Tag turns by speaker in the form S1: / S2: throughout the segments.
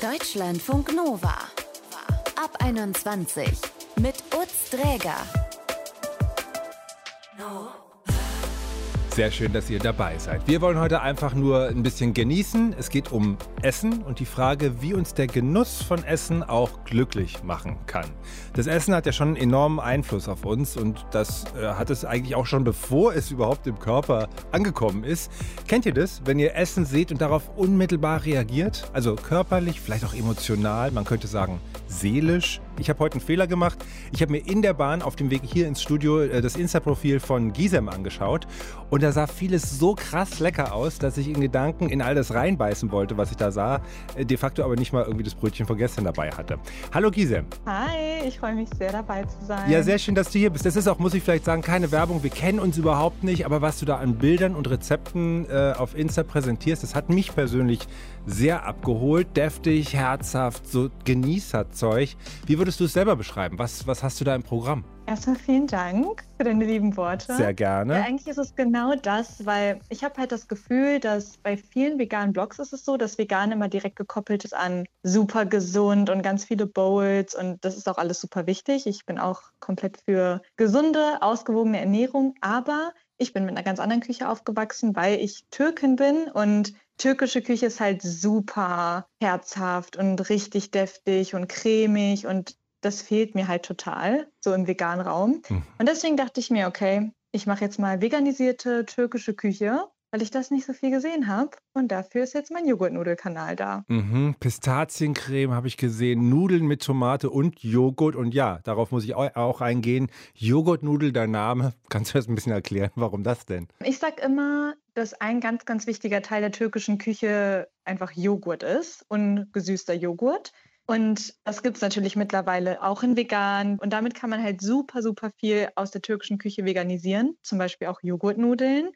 S1: Deutschlandfunk Nova. Ab 21 mit Utz Dräger.
S2: Sehr schön, dass ihr dabei seid. Wir wollen heute einfach nur ein bisschen genießen. Es geht um Essen und die Frage, wie uns der Genuss von Essen auch glücklich machen kann. Das Essen hat ja schon einen enormen Einfluss auf uns und das äh, hat es eigentlich auch schon bevor es überhaupt im Körper angekommen ist. Kennt ihr das, wenn ihr Essen seht und darauf unmittelbar reagiert? Also körperlich, vielleicht auch emotional, man könnte sagen seelisch. Ich habe heute einen Fehler gemacht. Ich habe mir in der Bahn auf dem Weg hier ins Studio äh, das Insta-Profil von Gisem angeschaut und da sah vieles so krass lecker aus, dass ich in Gedanken in all das reinbeißen wollte, was ich da sah, äh, de facto aber nicht mal irgendwie das Brötchen von gestern dabei hatte. Hallo Gisem.
S3: Hi, ich freue mich sehr dabei zu sein.
S2: Ja, sehr schön, dass du hier bist. Das ist auch, muss ich vielleicht sagen, keine Werbung. Wir kennen uns überhaupt nicht, aber was du da an Bildern und Rezepten äh, auf Insta präsentierst, das hat mich persönlich sehr abgeholt, deftig, herzhaft, so Genießerzeug. Wie würdest du es selber beschreiben? Was, was hast du da im Programm?
S3: Erstmal vielen Dank für deine lieben Worte.
S2: Sehr gerne.
S3: Ja, eigentlich ist es genau das, weil ich habe halt das Gefühl, dass bei vielen veganen Blogs ist es so, dass vegan immer direkt gekoppelt ist an super gesund und ganz viele Bowls und das ist auch alles super wichtig. Ich bin auch komplett für gesunde, ausgewogene Ernährung, aber ich bin mit einer ganz anderen Küche aufgewachsen, weil ich Türkin bin und türkische Küche ist halt super herzhaft und richtig deftig und cremig und das fehlt mir halt total, so im veganen Raum. Mhm. Und deswegen dachte ich mir, okay, ich mache jetzt mal veganisierte türkische Küche weil ich das nicht so viel gesehen habe. Und dafür ist jetzt mein Joghurtnudelkanal da.
S2: Mhm. Pistaziencreme habe ich gesehen, Nudeln mit Tomate und Joghurt. Und ja, darauf muss ich auch eingehen. Joghurtnudel, der Name. Kannst du das ein bisschen erklären? Warum das denn?
S3: Ich sage immer, dass ein ganz, ganz wichtiger Teil der türkischen Küche einfach Joghurt ist und gesüßter Joghurt. Und das gibt es natürlich mittlerweile auch in vegan. Und damit kann man halt super, super viel aus der türkischen Küche veganisieren. Zum Beispiel auch Joghurtnudeln.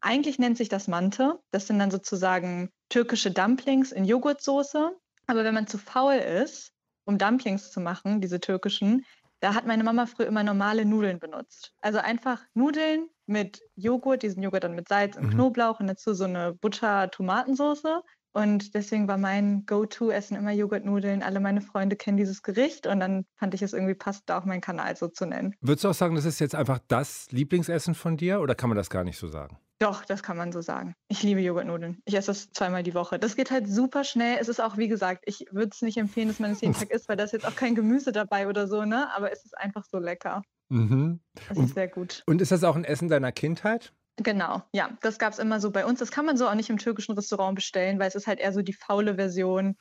S3: Eigentlich nennt sich das Mante. Das sind dann sozusagen türkische Dumplings in Joghurtsoße. Aber wenn man zu faul ist, um Dumplings zu machen, diese türkischen, da hat meine Mama früher immer normale Nudeln benutzt. Also einfach Nudeln mit Joghurt, diesen Joghurt dann mit Salz und mhm. Knoblauch und dazu so eine Butter-Tomatensoße. Und deswegen war mein Go-To-Essen immer Joghurtnudeln. Alle meine Freunde kennen dieses Gericht und dann fand ich es irgendwie passt, da auch meinen Kanal so zu nennen.
S2: Würdest du auch sagen, das ist jetzt einfach das Lieblingsessen von dir oder kann man das gar nicht so sagen?
S3: Doch, das kann man so sagen. Ich liebe Joghurtnudeln. Ich esse das zweimal die Woche. Das geht halt super schnell. Es ist auch, wie gesagt, ich würde es nicht empfehlen, dass man es jeden Tag isst, weil da ist jetzt auch kein Gemüse dabei oder so, ne? Aber es ist einfach so lecker. Mhm. Das ist sehr gut.
S2: Und ist das auch ein Essen deiner Kindheit?
S3: Genau, ja. Das gab es immer so bei uns. Das kann man so auch nicht im türkischen Restaurant bestellen, weil es ist halt eher so die faule Version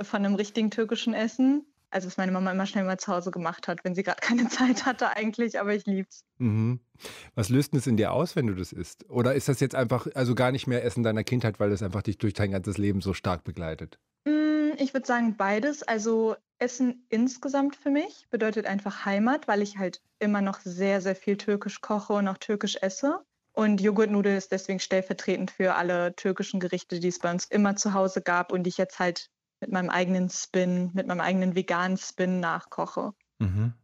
S3: von einem richtigen türkischen Essen also was meine Mama immer schnell mal zu Hause gemacht hat, wenn sie gerade keine Zeit hatte eigentlich, aber ich lieb's.
S2: Mhm. Was löst denn es in dir aus, wenn du das isst? Oder ist das jetzt einfach, also gar nicht mehr Essen deiner Kindheit, weil es einfach dich durch dein ganzes Leben so stark begleitet?
S3: Mm, ich würde sagen beides. Also Essen insgesamt für mich bedeutet einfach Heimat, weil ich halt immer noch sehr, sehr viel türkisch koche und auch türkisch esse. Und Joghurtnudel ist deswegen stellvertretend für alle türkischen Gerichte, die es bei uns immer zu Hause gab und die ich jetzt halt mit meinem eigenen Spin, mit meinem eigenen veganen Spin nachkoche. Mhm.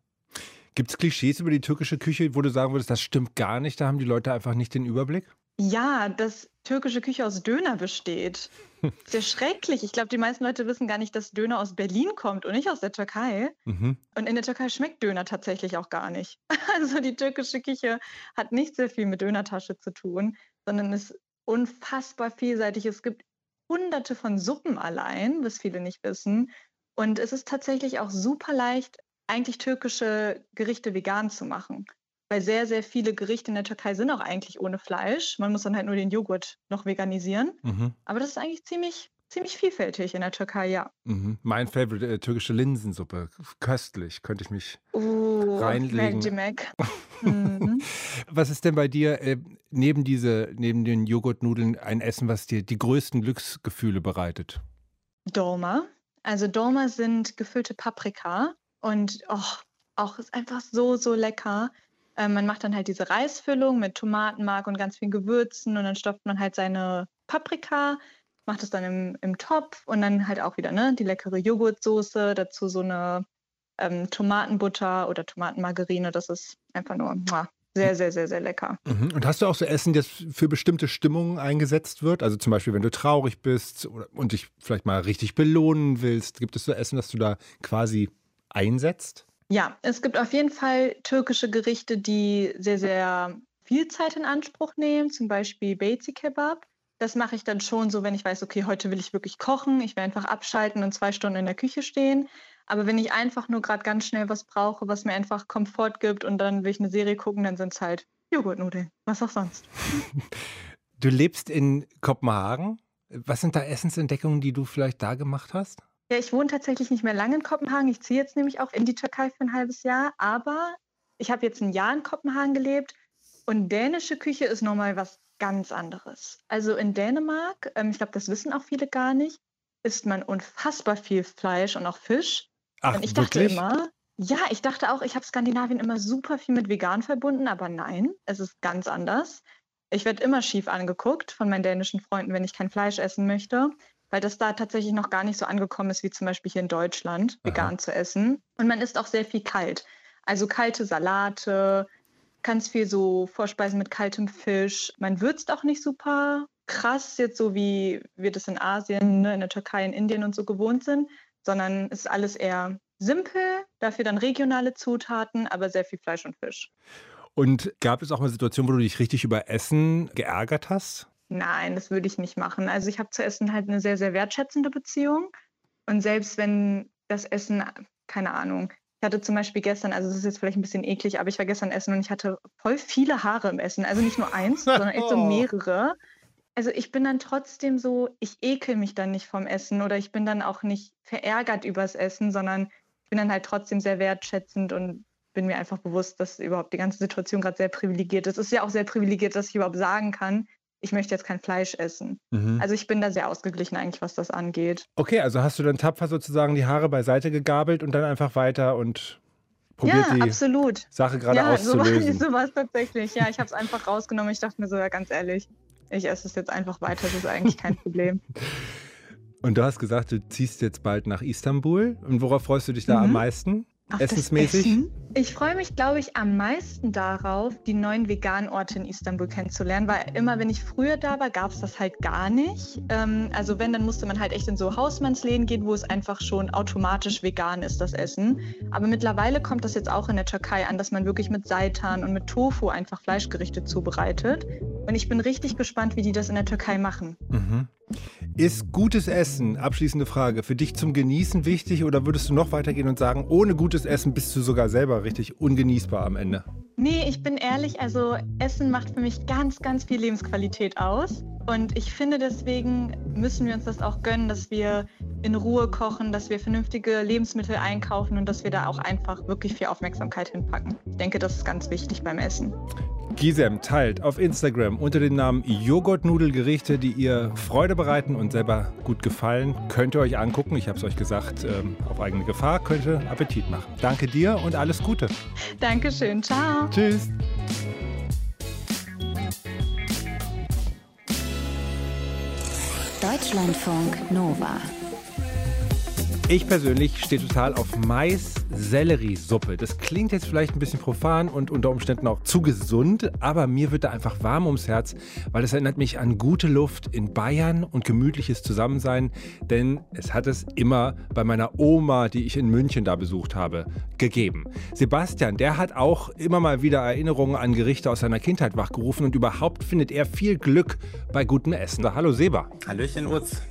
S2: Gibt es Klischees über die türkische Küche, wo du sagen würdest, das stimmt gar nicht, da haben die Leute einfach nicht den Überblick?
S3: Ja, dass türkische Küche aus Döner besteht. Sehr schrecklich. Ich glaube, die meisten Leute wissen gar nicht, dass Döner aus Berlin kommt und nicht aus der Türkei. Mhm. Und in der Türkei schmeckt Döner tatsächlich auch gar nicht. Also die türkische Küche hat nicht sehr viel mit Dönertasche zu tun, sondern ist unfassbar vielseitig. Es gibt hunderte von Suppen allein, was viele nicht wissen. Und es ist tatsächlich auch super leicht, eigentlich türkische Gerichte vegan zu machen. Weil sehr, sehr viele Gerichte in der Türkei sind auch eigentlich ohne Fleisch. Man muss dann halt nur den Joghurt noch veganisieren. Mhm. Aber das ist eigentlich ziemlich, ziemlich vielfältig in der Türkei, ja.
S2: Mhm. Mein Favorite, äh, türkische Linsensuppe. Köstlich, könnte ich mich uh, reinlegen. Mac. mhm. Was ist denn bei dir äh, neben, diese, neben den Joghurtnudeln ein Essen, was dir die größten Glücksgefühle bereitet?
S3: Dolma. Also Dolma sind gefüllte Paprika und oh, auch ist einfach so, so lecker. Ähm, man macht dann halt diese Reisfüllung mit Tomatenmark und ganz vielen Gewürzen und dann stopft man halt seine Paprika, macht es dann im, im Topf und dann halt auch wieder ne, die leckere Joghurtsoße, dazu so eine ähm, Tomatenbutter oder Tomatenmargarine. Das ist einfach nur muah, Sehr, sehr, sehr, sehr lecker.
S2: Mhm. Und hast du auch so Essen, das für bestimmte Stimmungen eingesetzt wird? Also zum Beispiel, wenn du traurig bist oder, und dich vielleicht mal richtig belohnen willst, gibt es so Essen, das du da quasi einsetzt?
S3: Ja, es gibt auf jeden Fall türkische Gerichte, die sehr, sehr viel Zeit in Anspruch nehmen, zum Beispiel Bezi Kebab. Das mache ich dann schon so, wenn ich weiß, okay, heute will ich wirklich kochen, ich will einfach abschalten und zwei Stunden in der Küche stehen. Aber wenn ich einfach nur gerade ganz schnell was brauche, was mir einfach Komfort gibt und dann will ich eine Serie gucken, dann sind es halt Joghurtnudeln. Was auch sonst.
S2: Du lebst in Kopenhagen. Was sind da Essensentdeckungen, die du vielleicht da gemacht hast?
S3: Ja, ich wohne tatsächlich nicht mehr lange in Kopenhagen. Ich ziehe jetzt nämlich auch in die Türkei für ein halbes Jahr. Aber ich habe jetzt ein Jahr in Kopenhagen gelebt und dänische Küche ist nochmal was ganz anderes. Also in Dänemark, ähm, ich glaube, das wissen auch viele gar nicht, isst man unfassbar viel Fleisch und auch Fisch.
S2: Ach,
S3: und ich
S2: wirklich?
S3: dachte immer, ja, ich dachte auch, ich habe Skandinavien immer super viel mit vegan verbunden, aber nein, es ist ganz anders. Ich werde immer schief angeguckt von meinen dänischen Freunden, wenn ich kein Fleisch essen möchte, weil das da tatsächlich noch gar nicht so angekommen ist wie zum Beispiel hier in Deutschland,
S2: Aha.
S3: vegan zu essen. Und man isst auch sehr viel kalt. Also kalte Salate, ganz viel so Vorspeisen mit kaltem Fisch. Man würzt auch nicht super krass, jetzt so wie wir das in Asien, ne, in der Türkei, in Indien und so gewohnt sind, sondern es ist alles eher simpel, dafür dann regionale Zutaten, aber sehr viel Fleisch und Fisch.
S2: Und gab es auch mal Situationen, wo du dich richtig über Essen geärgert hast?
S3: Nein, das würde ich nicht machen. Also ich habe zu Essen halt eine sehr, sehr wertschätzende Beziehung. Und selbst wenn das Essen, keine Ahnung, ich hatte zum Beispiel gestern, also das ist jetzt vielleicht ein bisschen eklig, aber ich war gestern essen und ich hatte voll viele Haare im Essen. Also nicht nur eins, sondern echt so mehrere. Also ich bin dann trotzdem so, ich ekel mich dann nicht vom Essen oder ich bin dann auch nicht verärgert übers Essen, sondern ich bin dann halt trotzdem sehr wertschätzend und bin mir einfach bewusst, dass überhaupt die ganze Situation gerade sehr privilegiert ist. Es ist ja auch sehr privilegiert, dass ich überhaupt sagen kann, ich möchte jetzt kein Fleisch essen.
S2: Mhm.
S3: Also ich bin da sehr ausgeglichen eigentlich, was das angeht.
S2: Okay, also hast du dann tapfer sozusagen die Haare beiseite gegabelt und dann einfach weiter und probiert
S3: ja,
S2: die
S3: absolut.
S2: Sache gerade
S3: ja, so war,
S2: auszulösen.
S3: so war es tatsächlich. Ja, ich habe es einfach rausgenommen. Ich dachte mir so, ja, ganz ehrlich, ich esse es jetzt einfach weiter. Das ist eigentlich kein Problem.
S2: Und du hast gesagt, du ziehst jetzt bald nach Istanbul. Und worauf freust du dich da
S3: Mhm.
S2: am meisten?
S3: Auf das
S2: Essensmäßig?
S3: Essen? Ich freue mich, glaube ich, am meisten darauf, die neuen veganen Orte in Istanbul kennenzulernen, weil immer, wenn ich früher da war, gab es das halt gar nicht. Ähm, also wenn, dann musste man halt echt in so Hausmannsläden gehen, wo es einfach schon automatisch vegan ist, das Essen. Aber mittlerweile kommt das jetzt auch in der Türkei an, dass man wirklich mit Seitan und mit Tofu einfach Fleischgerichte zubereitet. Und ich bin richtig gespannt, wie die das in der Türkei machen.
S2: Mhm. Ist gutes Essen, abschließende Frage, für dich zum Genießen wichtig oder würdest du noch weitergehen und sagen, ohne gutes Essen bist du sogar selber richtig ungenießbar am Ende?
S3: Nee, ich bin ehrlich, also Essen macht für mich ganz, ganz viel Lebensqualität aus. Und ich finde, deswegen müssen wir uns das auch gönnen, dass wir in Ruhe kochen, dass wir vernünftige Lebensmittel einkaufen und dass wir da auch einfach wirklich viel Aufmerksamkeit hinpacken. Ich denke, das ist ganz wichtig beim Essen.
S2: Gisem teilt auf Instagram unter dem Namen Joghurtnudelgerichte, die ihr Freude bereiten und selber gut gefallen. Könnt ihr euch angucken. Ich habe es euch gesagt, ähm, auf eigene Gefahr, könnte Appetit machen. Danke dir und alles Gute.
S3: Dankeschön, ciao.
S2: Tschüss.
S1: Deutschlandfunk Nova.
S2: Ich persönlich stehe total auf Mais-Selleriesuppe. Das klingt jetzt vielleicht ein bisschen profan und unter Umständen auch zu gesund, aber mir wird da einfach warm ums Herz, weil es erinnert mich an gute Luft in Bayern und gemütliches Zusammensein, denn es hat es immer bei meiner Oma, die ich in München da besucht habe, gegeben. Sebastian, der hat auch immer mal wieder Erinnerungen an Gerichte aus seiner Kindheit wachgerufen und überhaupt findet er viel Glück bei gutem Essen. Hallo Seba.
S4: Hallöchen, Utz.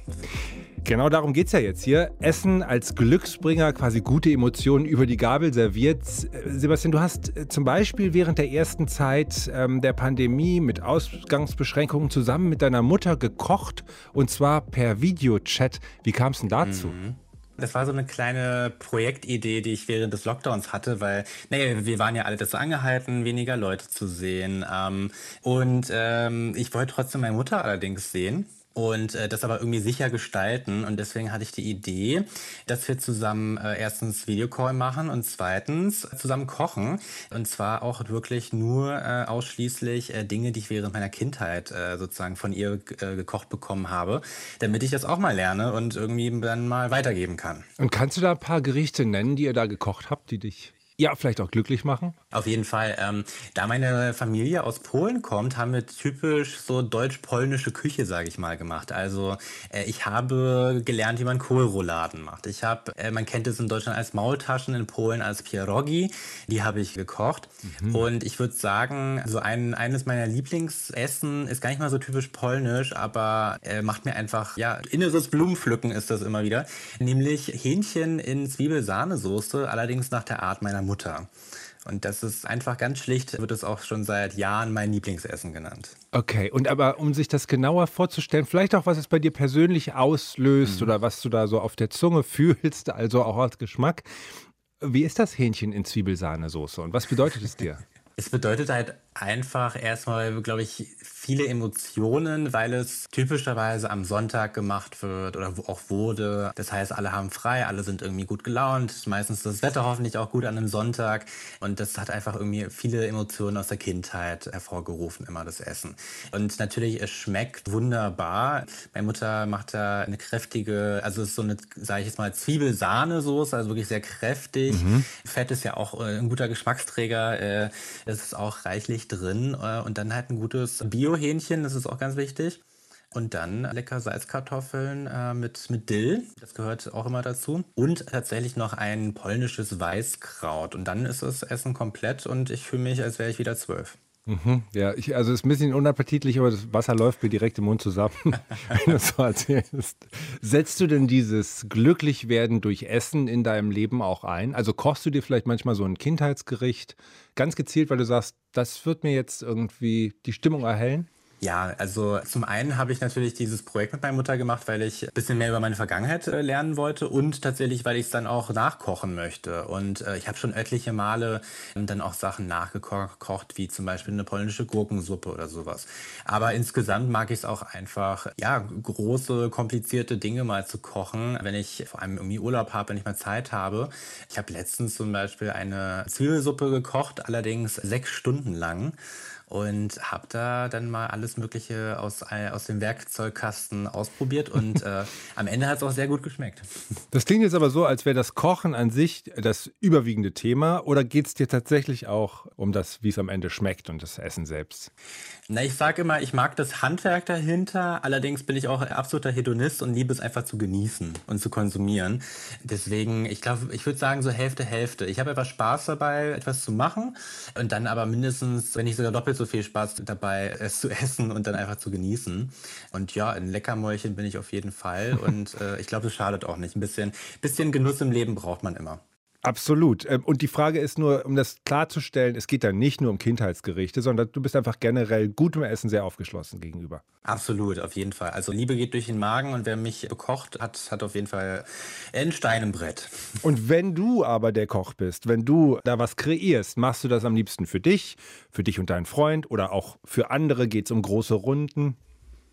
S2: Genau darum geht es ja jetzt hier. Essen als Glücksbringer, quasi gute Emotionen über die Gabel serviert. Sebastian, du hast äh, zum Beispiel während der ersten Zeit ähm, der Pandemie mit Ausgangsbeschränkungen zusammen mit deiner Mutter gekocht und zwar per Videochat. Wie kam es denn dazu?
S4: Das war so eine kleine Projektidee, die ich während des Lockdowns hatte, weil, naja, wir waren ja alle dazu angehalten, weniger Leute zu sehen. Ähm, und ähm, ich wollte trotzdem meine Mutter allerdings sehen. Und äh, das aber irgendwie sicher gestalten. Und deswegen hatte ich die Idee, dass wir zusammen äh, erstens Videocall machen und zweitens zusammen kochen. Und zwar auch wirklich nur äh, ausschließlich äh, Dinge, die ich während meiner Kindheit äh, sozusagen von ihr äh, gekocht bekommen habe, damit ich das auch mal lerne und irgendwie dann mal weitergeben kann.
S2: Und kannst du da ein paar Gerichte nennen, die ihr da gekocht habt, die dich Ja, vielleicht auch glücklich machen?
S4: Auf jeden Fall. Ähm, da meine Familie aus Polen kommt, haben wir typisch so deutsch-polnische Küche, sage ich mal, gemacht. Also äh, ich habe gelernt, wie man Kohlrouladen macht. Ich habe, äh, man kennt es in Deutschland als Maultaschen, in Polen als Pierogi. Die habe ich gekocht. Mhm. Und ich würde sagen, so ein, eines meiner Lieblingsessen ist gar nicht mal so typisch polnisch, aber äh, macht mir einfach, ja, inneres Blumenpflücken ist das immer wieder. Nämlich Hähnchen in Zwiebelsahnesoße, allerdings nach der Art meiner Mutter. Und das ist einfach ganz schlicht, wird es auch schon seit Jahren mein Lieblingsessen genannt.
S2: Okay, und aber um sich das genauer vorzustellen, vielleicht auch, was es bei dir persönlich auslöst mhm. oder was du da so auf der Zunge fühlst, also auch als Geschmack. Wie ist das Hähnchen in Zwiebelsahnesoße und was bedeutet es dir?
S4: Es bedeutet halt einfach erstmal, glaube ich, viele Emotionen, weil es typischerweise am Sonntag gemacht wird oder auch wurde. Das heißt, alle haben frei, alle sind irgendwie gut gelaunt. Meistens ist das Wetter hoffentlich auch gut an einem Sonntag. Und das hat einfach irgendwie viele Emotionen aus der Kindheit hervorgerufen, immer das Essen. Und natürlich, es schmeckt wunderbar. Meine Mutter macht da eine kräftige, also es ist so eine, sage ich jetzt mal, Zwiebelsahnesoße, also wirklich sehr kräftig. Mhm. Fett ist ja auch äh, ein guter Geschmacksträger. Äh, es ist auch reichlich Milch drin äh, und dann halt ein gutes Bio-Hähnchen, das ist auch ganz wichtig. Und dann lecker Salzkartoffeln äh, mit, mit Dill, das gehört auch immer dazu. Und tatsächlich noch ein polnisches Weißkraut. Und dann ist das Essen komplett und ich fühle mich, als wäre ich wieder zwölf.
S2: Mhm, ja, ich, also es ist ein bisschen unappetitlich, aber das Wasser läuft mir direkt im Mund zusammen, wenn du so erzählst. Setzt du denn dieses Glücklichwerden durch Essen in deinem Leben auch ein? Also kochst du dir vielleicht manchmal so ein Kindheitsgericht ganz gezielt, weil du sagst, das wird mir jetzt irgendwie die Stimmung erhellen?
S4: Ja, also zum einen habe ich natürlich dieses Projekt mit meiner Mutter gemacht, weil ich ein bisschen mehr über meine Vergangenheit äh, lernen wollte und tatsächlich, weil ich es dann auch nachkochen möchte. Und äh, ich habe schon etliche Male dann auch Sachen nachgekocht, wie zum Beispiel eine polnische Gurkensuppe oder sowas. Aber insgesamt mag ich es auch einfach, ja, große, komplizierte Dinge mal zu kochen, wenn ich vor allem irgendwie Urlaub habe, wenn ich mal Zeit habe. Ich habe letztens zum Beispiel eine Zwiebelsuppe gekocht, allerdings sechs Stunden lang und habe da dann mal alles Mögliche aus, aus dem Werkzeugkasten ausprobiert und äh, am Ende hat es auch sehr gut geschmeckt.
S2: Das klingt jetzt aber so, als wäre das Kochen an sich das überwiegende Thema oder geht es dir tatsächlich auch um das, wie es am Ende schmeckt und das Essen selbst?
S4: Na, ich sage immer, ich mag das Handwerk dahinter, allerdings bin ich auch absoluter Hedonist und liebe es einfach zu genießen und zu konsumieren. Deswegen, ich glaube, ich würde sagen so Hälfte, Hälfte. Ich habe einfach Spaß dabei, etwas zu machen und dann aber mindestens, wenn nicht sogar doppelt so so viel Spaß dabei, es zu essen und dann einfach zu genießen. Und ja, ein Leckermäulchen bin ich auf jeden Fall. Und äh, ich glaube, es schadet auch nicht. Ein bisschen, bisschen Genuss im Leben braucht man immer.
S2: Absolut. Ähm, und die Frage ist nur, um das klarzustellen, es geht da nicht nur um Kindheitsgerichte, sondern du bist einfach generell gutem Essen sehr aufgeschlossen gegenüber.
S4: Absolut, auf jeden Fall. Also Liebe geht durch den Magen und wer mich bekocht, hat, hat auf jeden Fall ein Stein im Brett.
S2: Und wenn du aber der Koch bist, wenn du da was kreierst, machst du das am liebsten für dich, für dich und deinen Freund oder auch für andere? Geht es um große Runden?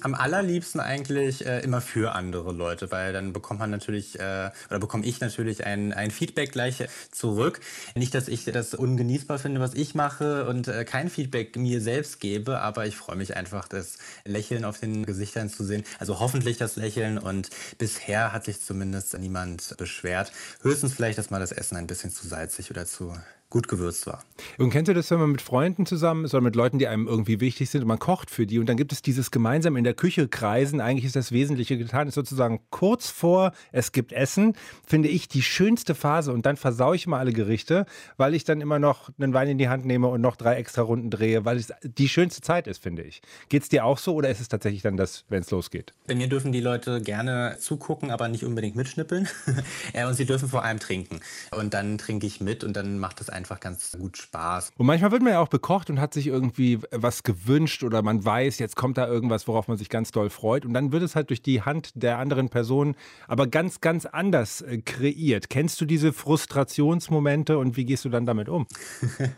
S4: Am allerliebsten eigentlich äh, immer für andere Leute, weil dann bekommt man natürlich äh, oder bekomme ich natürlich ein, ein Feedback gleich zurück. Nicht, dass ich das ungenießbar finde, was ich mache und äh, kein Feedback mir selbst gebe, aber ich freue mich einfach, das Lächeln auf den Gesichtern zu sehen. Also hoffentlich das Lächeln und bisher hat sich zumindest niemand beschwert. Höchstens vielleicht, dass mal das Essen ein bisschen zu salzig oder zu gut gewürzt war.
S2: Und kennst du das, wenn man mit Freunden zusammen ist oder mit Leuten, die einem irgendwie wichtig sind und man kocht für die und dann gibt es dieses gemeinsam in der Küche kreisen, eigentlich ist das Wesentliche getan, ist sozusagen kurz vor, es gibt Essen, finde ich die schönste Phase und dann versaue ich mal alle Gerichte, weil ich dann immer noch einen Wein in die Hand nehme und noch drei extra Runden drehe, weil es die schönste Zeit ist, finde ich. Geht es dir auch so oder ist es tatsächlich dann das, wenn es losgeht?
S4: Bei mir dürfen die Leute gerne zugucken, aber nicht unbedingt mitschnippeln und sie dürfen vor allem trinken und dann trinke ich mit und dann macht es einfach einfach ganz gut Spaß.
S2: Und manchmal wird man ja auch bekocht und hat sich irgendwie was gewünscht oder man weiß, jetzt kommt da irgendwas, worauf man sich ganz doll freut. Und dann wird es halt durch die Hand der anderen Person aber ganz, ganz anders äh, kreiert. Kennst du diese Frustrationsmomente und wie gehst du dann damit um?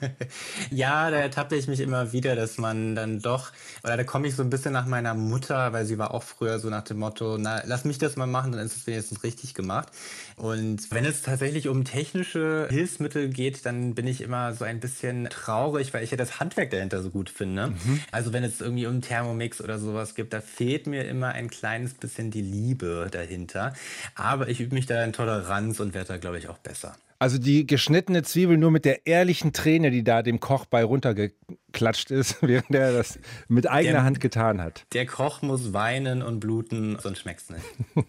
S4: ja, da ertappe ich mich immer wieder, dass man dann doch, oder da komme ich so ein bisschen nach meiner Mutter, weil sie war auch früher so nach dem Motto, na, lass mich das mal machen, dann ist es wenigstens richtig gemacht. Und wenn es tatsächlich um technische Hilfsmittel geht, dann bin ich immer so ein bisschen traurig, weil ich ja das Handwerk dahinter so gut finde. Mhm. Also wenn es irgendwie um Thermomix oder sowas gibt, da fehlt mir immer ein kleines bisschen die Liebe dahinter. Aber ich übe mich da in Toleranz und werde da, glaube ich, auch besser.
S2: Also die geschnittene Zwiebel nur mit der ehrlichen Träne, die da dem Koch bei runtergeklatscht ist, während er das mit eigener der, Hand getan hat.
S4: Der Koch muss weinen und bluten, sonst schmeckt es nicht.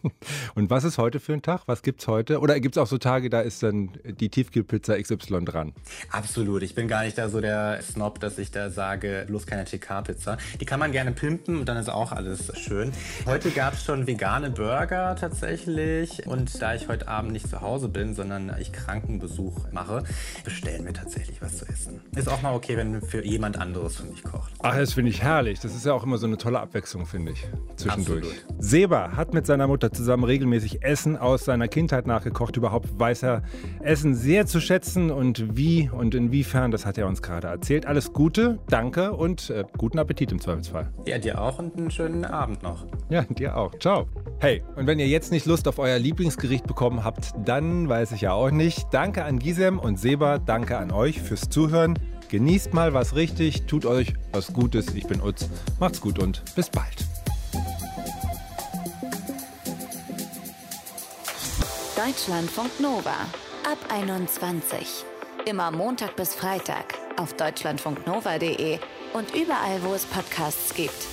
S2: und was ist heute für ein Tag? Was gibt es heute? Oder gibt es auch so Tage, da ist dann die Tiefkühlpizza XY dran?
S4: Absolut. Ich bin gar nicht da so der Snob, dass ich da sage, bloß keine TK-Pizza. Die kann man gerne pimpen und dann ist auch alles schön. Heute gab es schon vegane Burger tatsächlich. Und da ich heute Abend nicht zu Hause bin, sondern ich Krankenbesuch mache, bestellen wir tatsächlich was zu essen. Ist auch mal okay, wenn für jemand anderes für mich kocht.
S2: Ach, das finde ich herrlich. Das ist ja auch immer so eine tolle Abwechslung, finde ich, zwischendurch. Absolut. Seba hat mit seiner Mutter zusammen regelmäßig Essen aus seiner Kindheit nachgekocht. Überhaupt weiß er Essen sehr zu schätzen und wie und inwiefern, das hat er uns gerade erzählt. Alles Gute, danke und äh, guten Appetit im Zweifelsfall.
S4: Ja, dir auch und einen schönen Abend noch.
S2: Ja, dir auch. Ciao. Hey, und wenn ihr jetzt nicht Lust auf euer Lieblingsgericht bekommen habt, dann weiß ich ja auch nicht. Danke an Gisem und Seba, danke an euch fürs Zuhören. Genießt mal was richtig, tut euch was Gutes. Ich bin Utz. Macht's gut und bis bald.
S1: Deutschlandfunk Nova ab 21. Immer Montag bis Freitag auf deutschlandfunknova.de und überall, wo es Podcasts gibt.